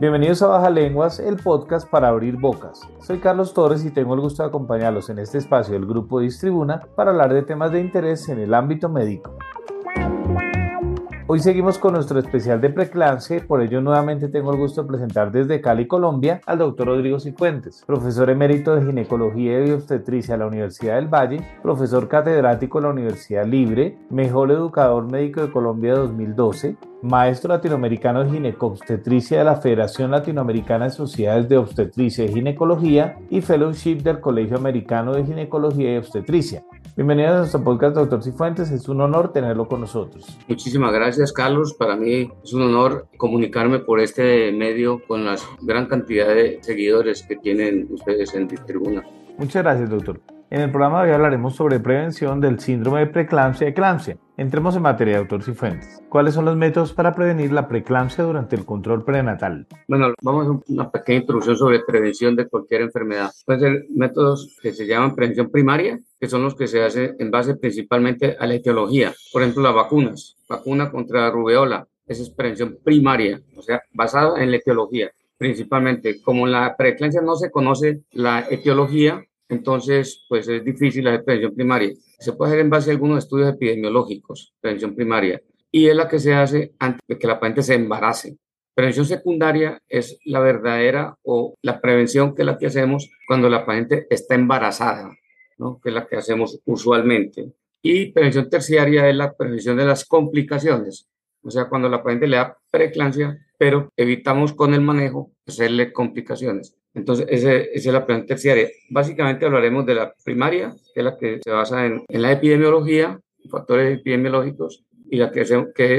Bienvenidos a Baja Lenguas, el podcast para abrir bocas. Soy Carlos Torres y tengo el gusto de acompañarlos en este espacio del grupo Distribuna para hablar de temas de interés en el ámbito médico. Hoy seguimos con nuestro especial de preclance, por ello nuevamente tengo el gusto de presentar desde Cali, Colombia, al doctor Rodrigo Cifuentes, profesor emérito de ginecología y obstetricia de la Universidad del Valle, profesor catedrático de la Universidad Libre, mejor educador médico de Colombia 2012, maestro latinoamericano de ginecobstetricia de la Federación Latinoamericana de Sociedades de Obstetricia y Ginecología y fellowship del Colegio Americano de Ginecología y Obstetricia. Bienvenido a nuestro podcast, doctor Cifuentes. Es un honor tenerlo con nosotros. Muchísimas gracias, Carlos. Para mí es un honor comunicarme por este medio con la gran cantidad de seguidores que tienen ustedes en Tribuna. Muchas gracias, doctor. En el programa de hoy hablaremos sobre prevención del síndrome de preeclampsia y eclampsia. Entremos en materia, doctor Cifuentes. ¿Cuáles son los métodos para prevenir la preeclampsia durante el control prenatal? Bueno, vamos a una pequeña introducción sobre prevención de cualquier enfermedad. Pueden ser métodos que se llaman prevención primaria, que son los que se hacen en base principalmente a la etiología. Por ejemplo, las vacunas. Vacuna contra la rubeola. Esa es prevención primaria, o sea, basada en la etiología principalmente. Como en la preeclampsia no se conoce la etiología, entonces, pues es difícil la prevención primaria. Se puede hacer en base a algunos estudios epidemiológicos, prevención primaria, y es la que se hace antes de que la paciente se embarace. Prevención secundaria es la verdadera o la prevención que es la que hacemos cuando la paciente está embarazada, ¿no? que es la que hacemos usualmente. Y prevención terciaria es la prevención de las complicaciones, o sea, cuando la paciente le da preeclampsia, pero evitamos con el manejo hacerle complicaciones. Entonces, esa es la prevención terciaria. Básicamente hablaremos de la primaria, que es la que se basa en, la epidemiología, factores epidemiológicos, y la que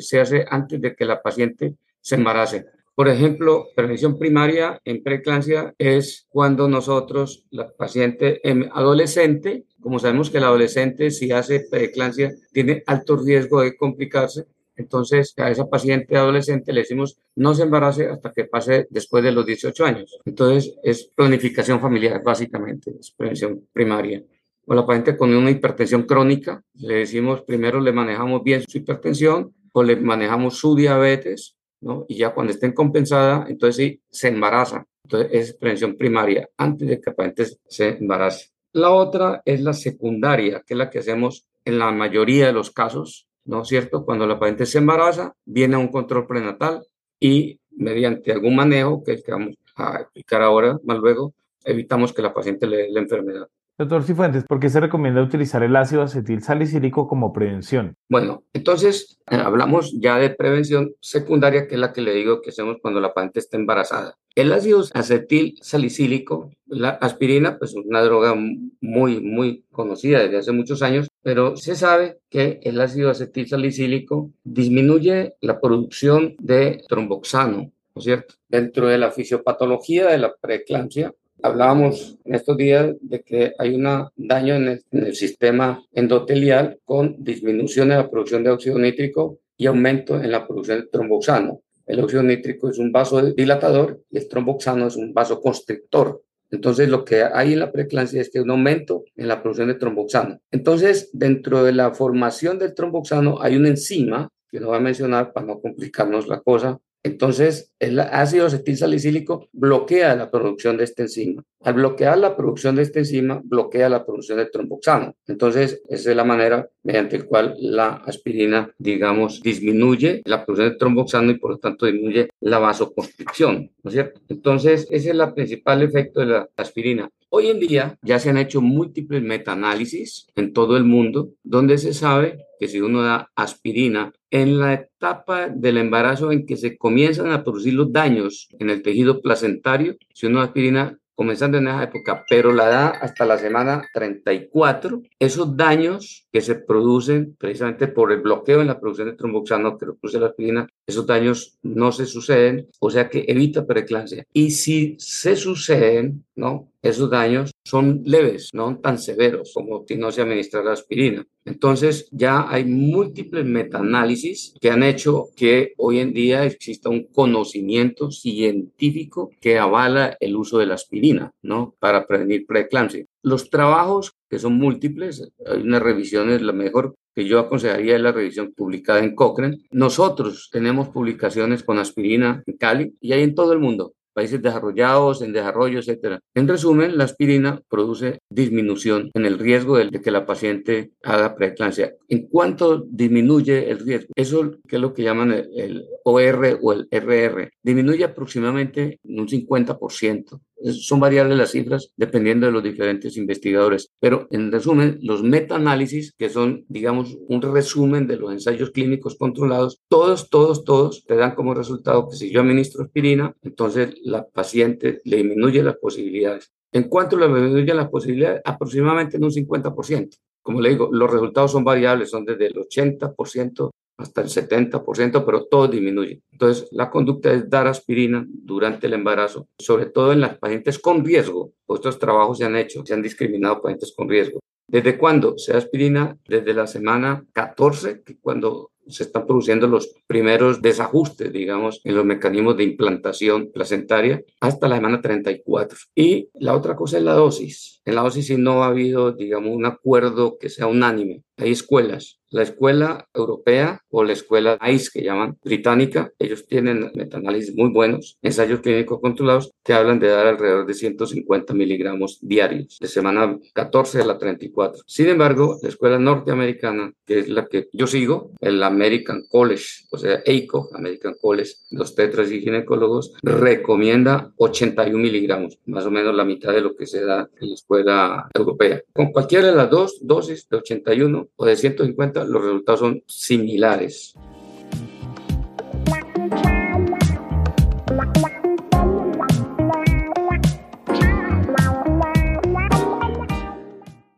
se, hace antes de que la paciente se embarace. Por ejemplo, prevención primaria en preeclampsia es cuando nosotros, la paciente adolescente, como sabemos que el adolescente si hace preeclampsia tiene alto riesgo de complicarse, entonces, a esa paciente adolescente le decimos no se embarace hasta que pase después de los 18 años. Entonces, es planificación familiar, básicamente, es prevención primaria. O la paciente con una hipertensión crónica, le decimos primero le manejamos bien su hipertensión o le manejamos su diabetes, ¿no? Y ya cuando estén compensada, entonces sí, se embaraza. Entonces, es prevención primaria, antes de que la paciente se embarace. La otra es la secundaria, que es la que hacemos en la mayoría de los casos, ¿no es cierto? Cuando la paciente se embaraza, viene a un control prenatal y mediante algún manejo que vamos a explicar ahora, más luego, evitamos que la paciente le dé la enfermedad. Doctor Cifuentes, ¿por qué se recomienda utilizar el ácido acetil salicílico como prevención? Bueno, entonces eh, hablamos ya de prevención secundaria, que es la que le digo que hacemos cuando la paciente está embarazada. El ácido acetil salicílico, la aspirina, pues es una droga muy, muy conocida desde hace muchos años, pero se sabe que el ácido acetil salicílico disminuye la producción de tromboxano, ¿no es cierto? Dentro de la fisiopatología de la preeclampsia, Hablábamos en estos días de que hay un daño en el, sistema endotelial con disminución en la producción de óxido nítrico y aumento en la producción de tromboxano. El óxido nítrico es un vasodilatador y el tromboxano es un vasoconstrictor. Entonces, lo que hay en la preeclampsia es que hay un aumento en la producción de tromboxano. Entonces, dentro de la formación del tromboxano hay una enzima, que no voy a mencionar para no complicarnos la cosa, entonces, el ácido acetilsalicílico bloquea la producción de esta enzima. Al bloquear la producción de esta enzima, bloquea la producción de tromboxano. Entonces, esa es la manera mediante la cual la aspirina, digamos, disminuye la producción de tromboxano y por lo tanto disminuye la vasoconstricción, ¿no es cierto? Entonces, ese es el principal efecto de la aspirina. Hoy en día ya se han hecho múltiples metaanálisis en todo el mundo donde se sabe que si uno da aspirina en la etapa del embarazo en que se comienzan a producir los daños en el tejido placentario, si uno da aspirina comenzando en esa época, pero la da hasta la semana 34. Esos daños que se producen precisamente por el bloqueo en la producción de tromboxano que produce la aspirina, esos daños no se suceden, o sea que evita preeclampsia. Y si se suceden, ¿no? Esos daños son leves, no tan severos como si no se administra la aspirina. Entonces ya hay múltiples metaanálisis que han hecho que hoy en día exista un conocimiento científico que avala el uso de la aspirina, ¿no? Para prevenir preeclampsia. Los trabajos que son múltiples, hay una revisión, es la mejor que yo aconsejaría es la revisión publicada en Cochrane. Nosotros tenemos publicaciones con aspirina en Cali y hay en todo el mundo países desarrollados, en desarrollo, etcétera. En resumen, la aspirina produce disminución en el riesgo de que la paciente haga preeclampsia. ¿En cuánto disminuye el riesgo? Eso es lo que llaman el, OR o el RR. Disminuye aproximadamente un 50% son variables las cifras dependiendo de los diferentes investigadores. Pero en resumen, los metaanálisis, que son, digamos, un resumen de los ensayos clínicos controlados, todos, todos, todos te dan como resultado que si yo administro aspirina, entonces la paciente le disminuye las posibilidades. ¿En cuánto le disminuye las posibilidades? Aproximadamente en un 50%. Como le digo, los resultados son variables, son desde el 80% hasta el 70%, pero todo disminuye. Entonces, la conducta es dar aspirina durante el embarazo, sobre todo en las pacientes con riesgo. Estos trabajos se han hecho, se han discriminado pacientes con riesgo. ¿Desde cuándo se da aspirina? Desde la semana 14, que cuando se están produciendo los primeros desajustes, digamos, en los mecanismos de implantación placentaria hasta la semana 34. Y la otra cosa es la dosis. En la dosis sí no ha habido, digamos, un acuerdo que sea unánime. Hay escuelas la escuela europea o la escuela ICE que llaman británica, ellos tienen metaanálisis muy buenos, ensayos clínicos controlados que hablan de dar alrededor de 150 miligramos diarios, de semana 14 a la 34. Sin embargo, la escuela norteamericana, que es la que yo sigo, el American College, o sea, ACO, American College, los tetras y ginecólogos, recomienda 81 miligramos, más o menos la mitad de lo que se da en la escuela europea. Con cualquiera de las dos dosis, de 81 o de 150, los resultados son similares.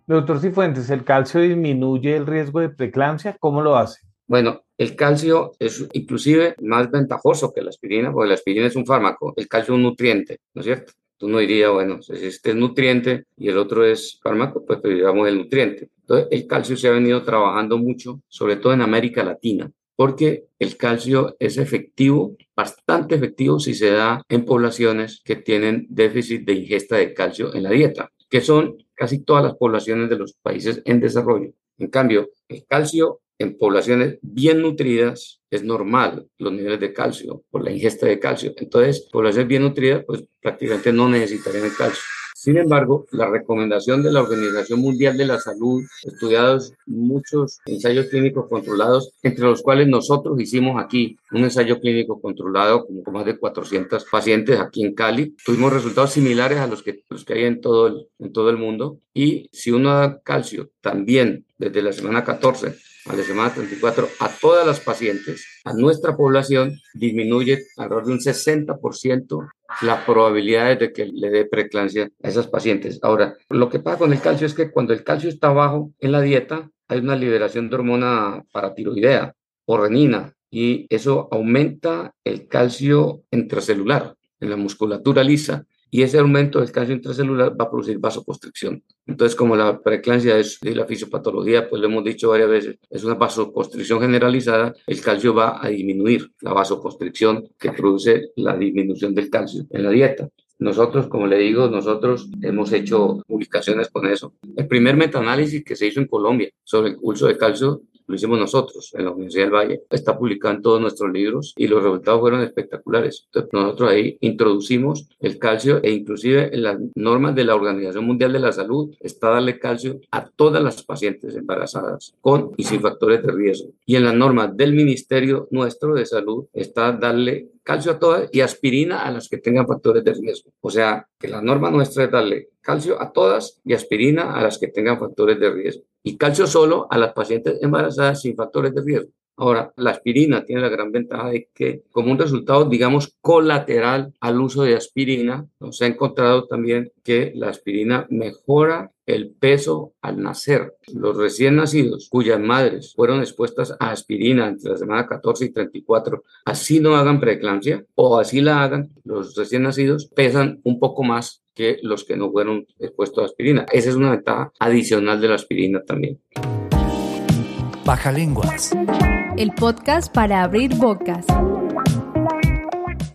Doctor Cifuentes, ¿el calcio disminuye el riesgo de preeclampsia? ¿Cómo lo hace? Bueno, el calcio es inclusive más ventajoso que la aspirina, porque la aspirina es un fármaco, el calcio es un nutriente, ¿no es cierto? Tú no dirías, bueno, si este es nutriente y el otro es fármaco, pues digamos el nutriente. Entonces, el calcio se ha venido trabajando mucho, sobre todo en América Latina, porque el calcio es efectivo, bastante efectivo si se da en poblaciones que tienen déficit de ingesta de calcio en la dieta, que son casi todas las poblaciones de los países en desarrollo. En cambio, el calcio en poblaciones bien nutridas es normal los niveles de calcio por la ingesta de calcio. Entonces, poblaciones bien nutridas, pues prácticamente no necesitarían el calcio. Sin embargo, la recomendación de la Organización Mundial de la Salud, estudiados muchos ensayos clínicos controlados, entre los cuales nosotros hicimos aquí un ensayo clínico controlado con más de 400 pacientes aquí en Cali. Tuvimos resultados similares a los que, los que hay en todo, el, en todo el mundo. Y si uno da calcio también desde la semana 14 a semana 34 a todas las pacientes, a nuestra población, disminuye alrededor de un 60% la probabilidad de que le dé preeclampsia a esas pacientes. Ahora, lo que pasa con el calcio es que cuando el calcio está bajo en la dieta, hay una liberación de hormona paratiroidea o renina y eso aumenta el calcio intracelular en la musculatura lisa y ese aumento del calcio intracelular va a producir vasoconstricción. Entonces, como la preeclampsia es de la fisiopatología, pues lo hemos dicho varias veces, es una vasoconstricción generalizada, el calcio va a disminuir la vasoconstricción que produce la disminución del calcio en la dieta. Nosotros, como le digo, nosotros hemos hecho publicaciones con eso. El primer metaanálisis que se hizo en Colombia sobre el uso de calcio lo hicimos nosotros en la Universidad del Valle, está publicado en todos nuestros libros y los resultados fueron espectaculares. Entonces, nosotros ahí introducimos el calcio e inclusive en las normas de la Organización Mundial de la Salud está darle calcio a todas las pacientes embarazadas con y sin factores de riesgo. Y en las normas del Ministerio nuestro de Salud está darle calcio a todas y aspirina a las que tengan factores de riesgo. O sea, que la norma nuestra es darle calcio a todas y aspirina a las que tengan factores de riesgo. Y calcio solo a las pacientes embarazadas sin factores de riesgo. Ahora, la aspirina tiene la gran ventaja de que como un resultado, digamos, colateral al uso de aspirina, se ha encontrado también que la aspirina mejora el peso al nacer. Los recién nacidos cuyas madres fueron expuestas a aspirina entre la semana 14 y 34, así no hagan preeclampsia o así la hagan, los recién nacidos pesan un poco más que los que no fueron expuestos a aspirina. Esa es una ventaja adicional de la aspirina también. Baja lenguas. El podcast para abrir bocas.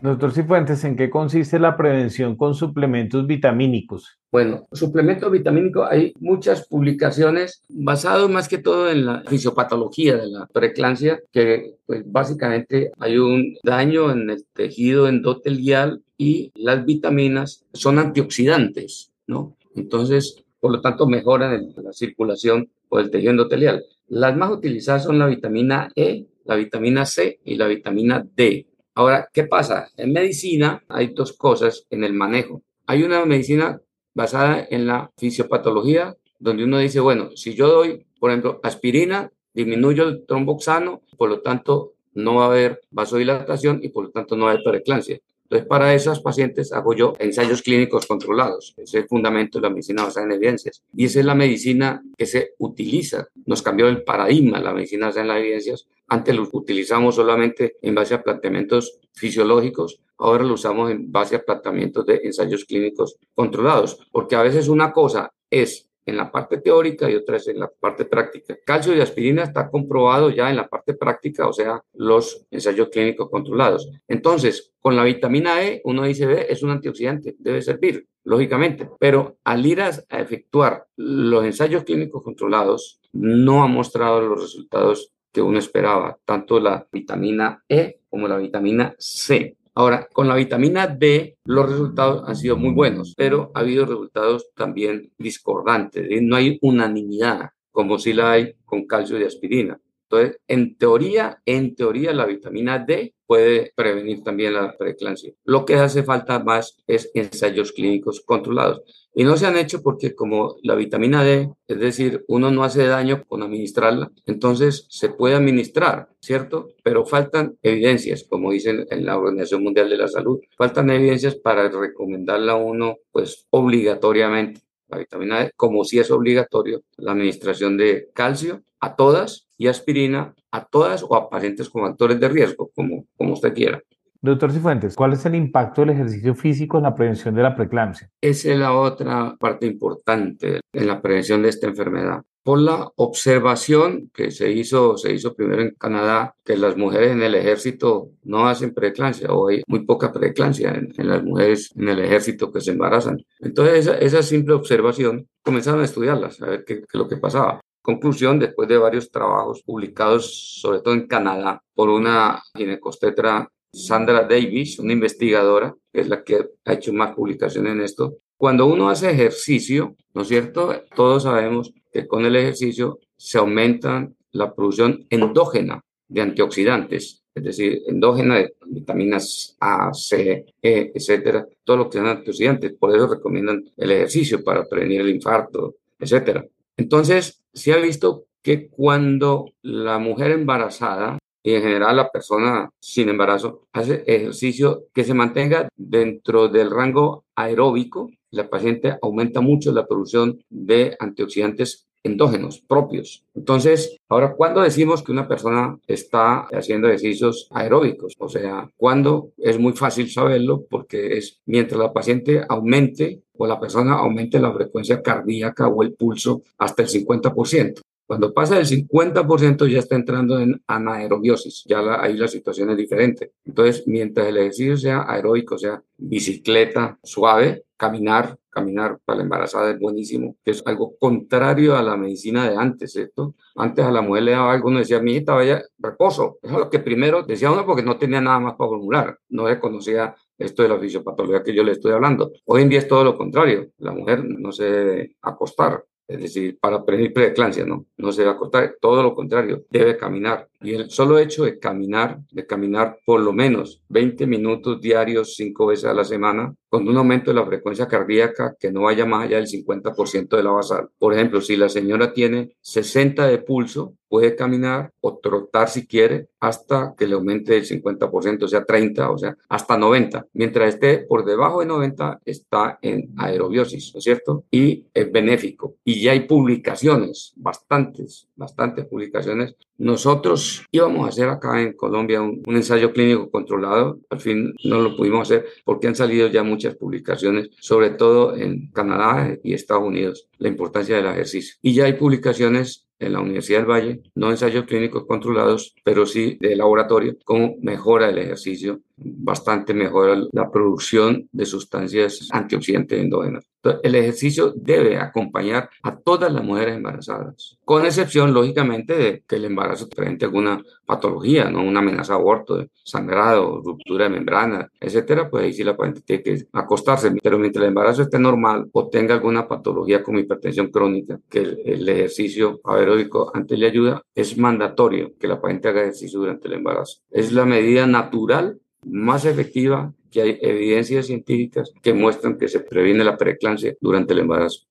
Doctor Cifuentes, ¿en qué consiste la prevención con suplementos vitamínicos? Bueno, suplementos vitamínicos, hay muchas publicaciones basadas más que todo en la fisiopatología de la preeclampsia, que pues básicamente hay un daño en el tejido endotelial y las vitaminas son antioxidantes, ¿no? Entonces, por lo tanto, mejoran la circulación por el tejido endotelial. Las más utilizadas son la vitamina E, la vitamina C y la vitamina D. Ahora, ¿qué pasa? En medicina hay dos cosas en el manejo. Hay una medicina basada en la fisiopatología, donde uno dice, bueno, si yo doy, por ejemplo, aspirina, disminuyo el tromboxano, por lo tanto no va a haber vasodilatación y por lo tanto no va a haber preeclampsia. Entonces, para esos pacientes hago yo ensayos clínicos controlados. Ese es el fundamento de la medicina basada en evidencias. Y esa es la medicina que se utiliza. Nos cambió el paradigma la medicina basada en las evidencias. Antes lo utilizamos solamente en base a planteamientos fisiológicos. Ahora lo usamos en base a planteamientos de ensayos clínicos controlados. Porque a veces una cosa es en la parte teórica y otra es en la parte práctica. Calcio y aspirina está comprobado ya en la parte práctica, o sea, los ensayos clínicos controlados. Entonces, con la vitamina E, uno dice, ve, es un antioxidante, debe servir, lógicamente, pero al ir a, efectuar los ensayos clínicos controlados, no ha mostrado los resultados que uno esperaba, tanto la vitamina E como la vitamina C. Ahora, con la vitamina D, los resultados han sido muy buenos, pero ha habido resultados también discordantes. No hay unanimidad, como si la hay con calcio y aspirina. Entonces, en teoría, en teoría, la vitamina D puede prevenir también la preeclampsia. Lo que hace falta más es ensayos clínicos controlados. Y no se han hecho porque como la vitamina D, es decir, uno no hace daño con administrarla, entonces se puede administrar, ¿cierto? Pero faltan evidencias, como dicen en la Organización Mundial de la Salud, faltan evidencias para recomendarla a uno, pues obligatoriamente la vitamina D, como si es obligatorio la administración de calcio a todas y aspirina a todas o a pacientes con factores de riesgo, como, como usted quiera. Doctor Cifuentes, ¿cuál es el impacto del ejercicio físico en la prevención de la preeclampsia? Esa es la otra parte importante en la prevención de esta enfermedad. Por la observación que se hizo, se hizo primero en Canadá, que las mujeres en el ejército no hacen preeclampsia o hay muy poca preeclampsia en, las mujeres en el ejército que se embarazan. Entonces, esa, esa simple observación comenzaron a estudiarlas, a ver qué, qué es lo que pasaba. Conclusión, después de varios trabajos publicados, sobre todo en Canadá, por una ginecostetra Sandra Davis, una investigadora, que es la que ha hecho más publicaciones en esto. Cuando uno hace ejercicio, ¿no es cierto? Todos sabemos que con el ejercicio se aumenta la producción endógena de antioxidantes, es decir, endógena de vitaminas A, C, E, etcétera, todo lo que sean antioxidantes. Por eso recomiendan el ejercicio para prevenir el infarto, etcétera. Entonces, se ha visto que cuando la mujer embarazada y en general la persona sin embarazo hace ejercicio que se mantenga dentro del rango aeróbico, la paciente aumenta mucho la producción de antioxidantes endógenos propios. Entonces, ahora, ¿cuándo decimos que una persona está haciendo ejercicios aeróbicos? O sea, ¿cuándo? Es muy fácil saberlo porque es mientras la paciente aumente o la persona aumente la frecuencia cardíaca o el pulso hasta el 50%. Cuando pasa del 50% ya está entrando en anaerobiosis, ya ahí la situación es diferente. Entonces, mientras el ejercicio sea aeróbico, sea bicicleta suave, caminar, caminar para la embarazada es buenísimo, que es algo contrario a la medicina de antes, ¿cierto? Antes a la mujer le daba algo, uno decía, mi hijita, vaya, reposo. Eso es lo que primero decía uno porque no tenía nada más para formular, no le conocía esto de la fisiopatología que yo le estoy hablando. Hoy en día es todo lo contrario, la mujer no se debe acostar, es decir, para prevenir preeclampsia, no, no se a acostar, todo lo contrario, debe caminar. Y el solo hecho de caminar, de caminar por lo menos 20 minutos diarios, cinco veces a la semana, con un aumento de la frecuencia cardíaca que no vaya más allá del 50% de la basal. Por ejemplo, si la señora tiene 60 de pulso, puede caminar o trotar si quiere hasta que le aumente el 50%, o sea, 30, o sea, hasta 90. Mientras esté por debajo de 90, está en aerobiosis, ¿no es cierto? Y es benéfico. Y ya hay publicaciones, bastantes, bastantes publicaciones. Nosotros íbamos a hacer acá en Colombia un, un ensayo clínico controlado. Al fin no lo pudimos hacer porque han salido ya muchas publicaciones, sobre todo en Canadá y Estados Unidos, la importancia del ejercicio. Y ya hay publicaciones en la Universidad del Valle, no ensayos clínicos controlados, pero sí de laboratorio, cómo mejora el ejercicio, bastante mejora la producción de sustancias antioxidantes endógenas. El ejercicio debe acompañar a todas las mujeres embarazadas, con excepción, lógicamente, de que el embarazo presente alguna patología, ¿no? una amenaza de aborto, sangrado, ruptura de membrana, etcétera, pues ahí sí la paciente tiene que acostarse. Pero mientras el embarazo esté normal o tenga alguna patología como hipertensión crónica, que el, el ejercicio aeróbico antes le ayuda, es mandatorio que la paciente haga ejercicio durante el embarazo. Es la medida natural más efectiva que hay evidencias científicas que muestran que se previene la preeclampsia durante el embarazo.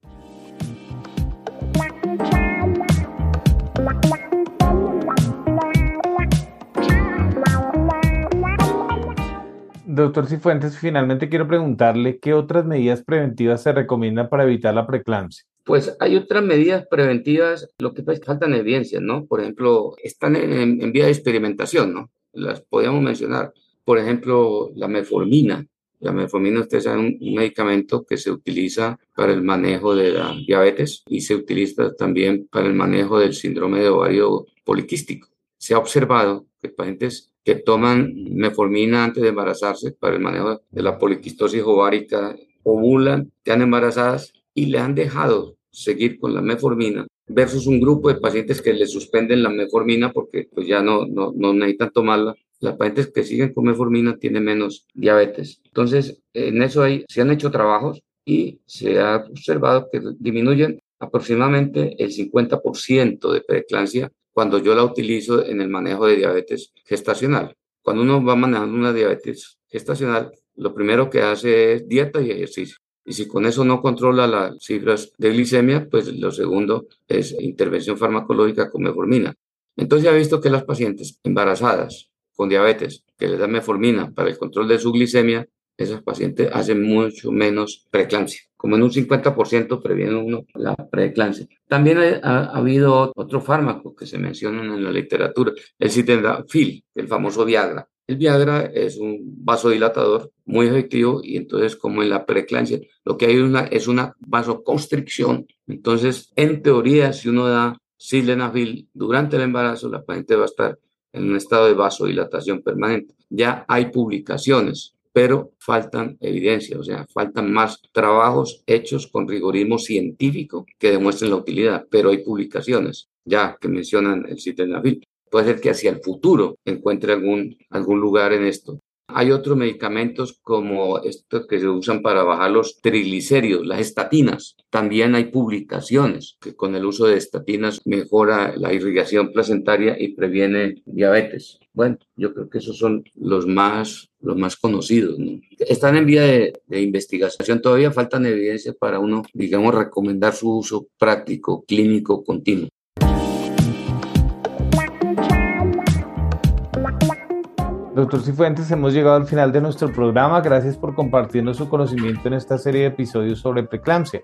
Doctor Cifuentes, finalmente quiero preguntarle qué otras medidas preventivas se recomiendan para evitar la preeclampsia. Pues hay otras medidas preventivas, lo que pasa es que faltan evidencias, ¿no? Por ejemplo, están en, en vía de experimentación, ¿no? Las podríamos mencionar. Por ejemplo, la metformina. La metformina, ustedes saben, un medicamento que se utiliza para el manejo de la diabetes y se utiliza también para el manejo del síndrome de ovario poliquístico. Se ha observado que pacientes que toman metformina antes de embarazarse para el manejo de la poliquistosis ovárica ovulan, quedan embarazadas y le han dejado seguir con la metformina versus un grupo de pacientes que le suspenden la metformina porque pues ya no, no, no necesitan tomarla las pacientes que siguen con metformina tienen menos diabetes. Entonces, en eso hay, se han hecho trabajos y se ha observado que disminuyen aproximadamente el 50% de preeclampsia cuando yo la utilizo en el manejo de diabetes gestacional. Cuando uno va manejando una diabetes gestacional, lo primero que hace es dieta y ejercicio. Y si con eso no controla las cifras de glicemia, pues lo segundo es intervención farmacológica con metformina. Entonces se ha visto que las pacientes embarazadas con diabetes que les da metformina para el control de su glicemia, esas pacientes hacen mucho menos preeclampsia. Como en un 50% previene uno la preeclampsia. También ha, ha, habido otro fármaco que se mencionan en la literatura, el sildenafil, el famoso Viagra. El Viagra es un vasodilatador muy efectivo y entonces como en la preeclampsia lo que hay una, es una vasoconstricción. Entonces, en teoría, si uno da sildenafil durante el embarazo, la paciente va a estar en un estado de vasodilatación permanente. Ya hay publicaciones, pero faltan evidencias, o sea, faltan más trabajos hechos con rigorismo científico que demuestren la utilidad, pero hay publicaciones ya que mencionan el sildenafil. Puede ser que hacia el futuro encuentre algún, algún lugar en esto. Hay otros medicamentos como estos que se usan para bajar los triglicéridos, las estatinas. También hay publicaciones que con el uso de estatinas mejora la irrigación placentaria y previene diabetes. Bueno, yo creo que esos son los más, los más conocidos. ¿no? Están en vía de investigación, todavía faltan evidencias para uno, digamos, recomendar su uso práctico, clínico, continuo. Doctor Cifuentes, hemos llegado al final de nuestro programa. Gracias por compartirnos su conocimiento en esta serie de episodios sobre preeclampsia.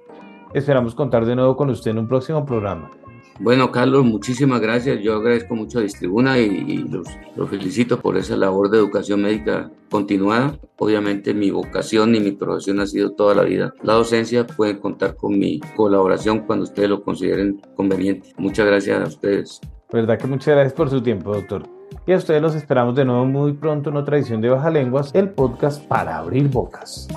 Esperamos contar de nuevo con usted en un próximo programa. Bueno, Carlos, muchísimas gracias. Yo agradezco mucho a Distribuna y, y los, los, felicito por esa labor de educación médica continuada. Obviamente mi vocación y mi profesión ha sido toda la vida. La docencia pueden contar con mi colaboración cuando ustedes lo consideren conveniente. Muchas gracias a ustedes. Verdad que muchas gracias por su tiempo, doctor. Y a ustedes los esperamos de nuevo muy pronto en otra edición de Baja Lenguas, el podcast para abrir bocas.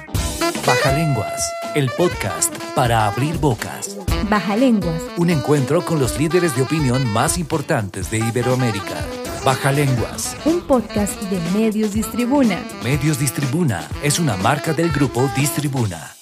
Baja Lenguas, el podcast para abrir bocas. Baja Lenguas. Un encuentro con los líderes de opinión más importantes de Iberoamérica. Baja Lenguas. Un podcast de Medios Distribuna. Medios Distribuna es una marca del grupo Distribuna.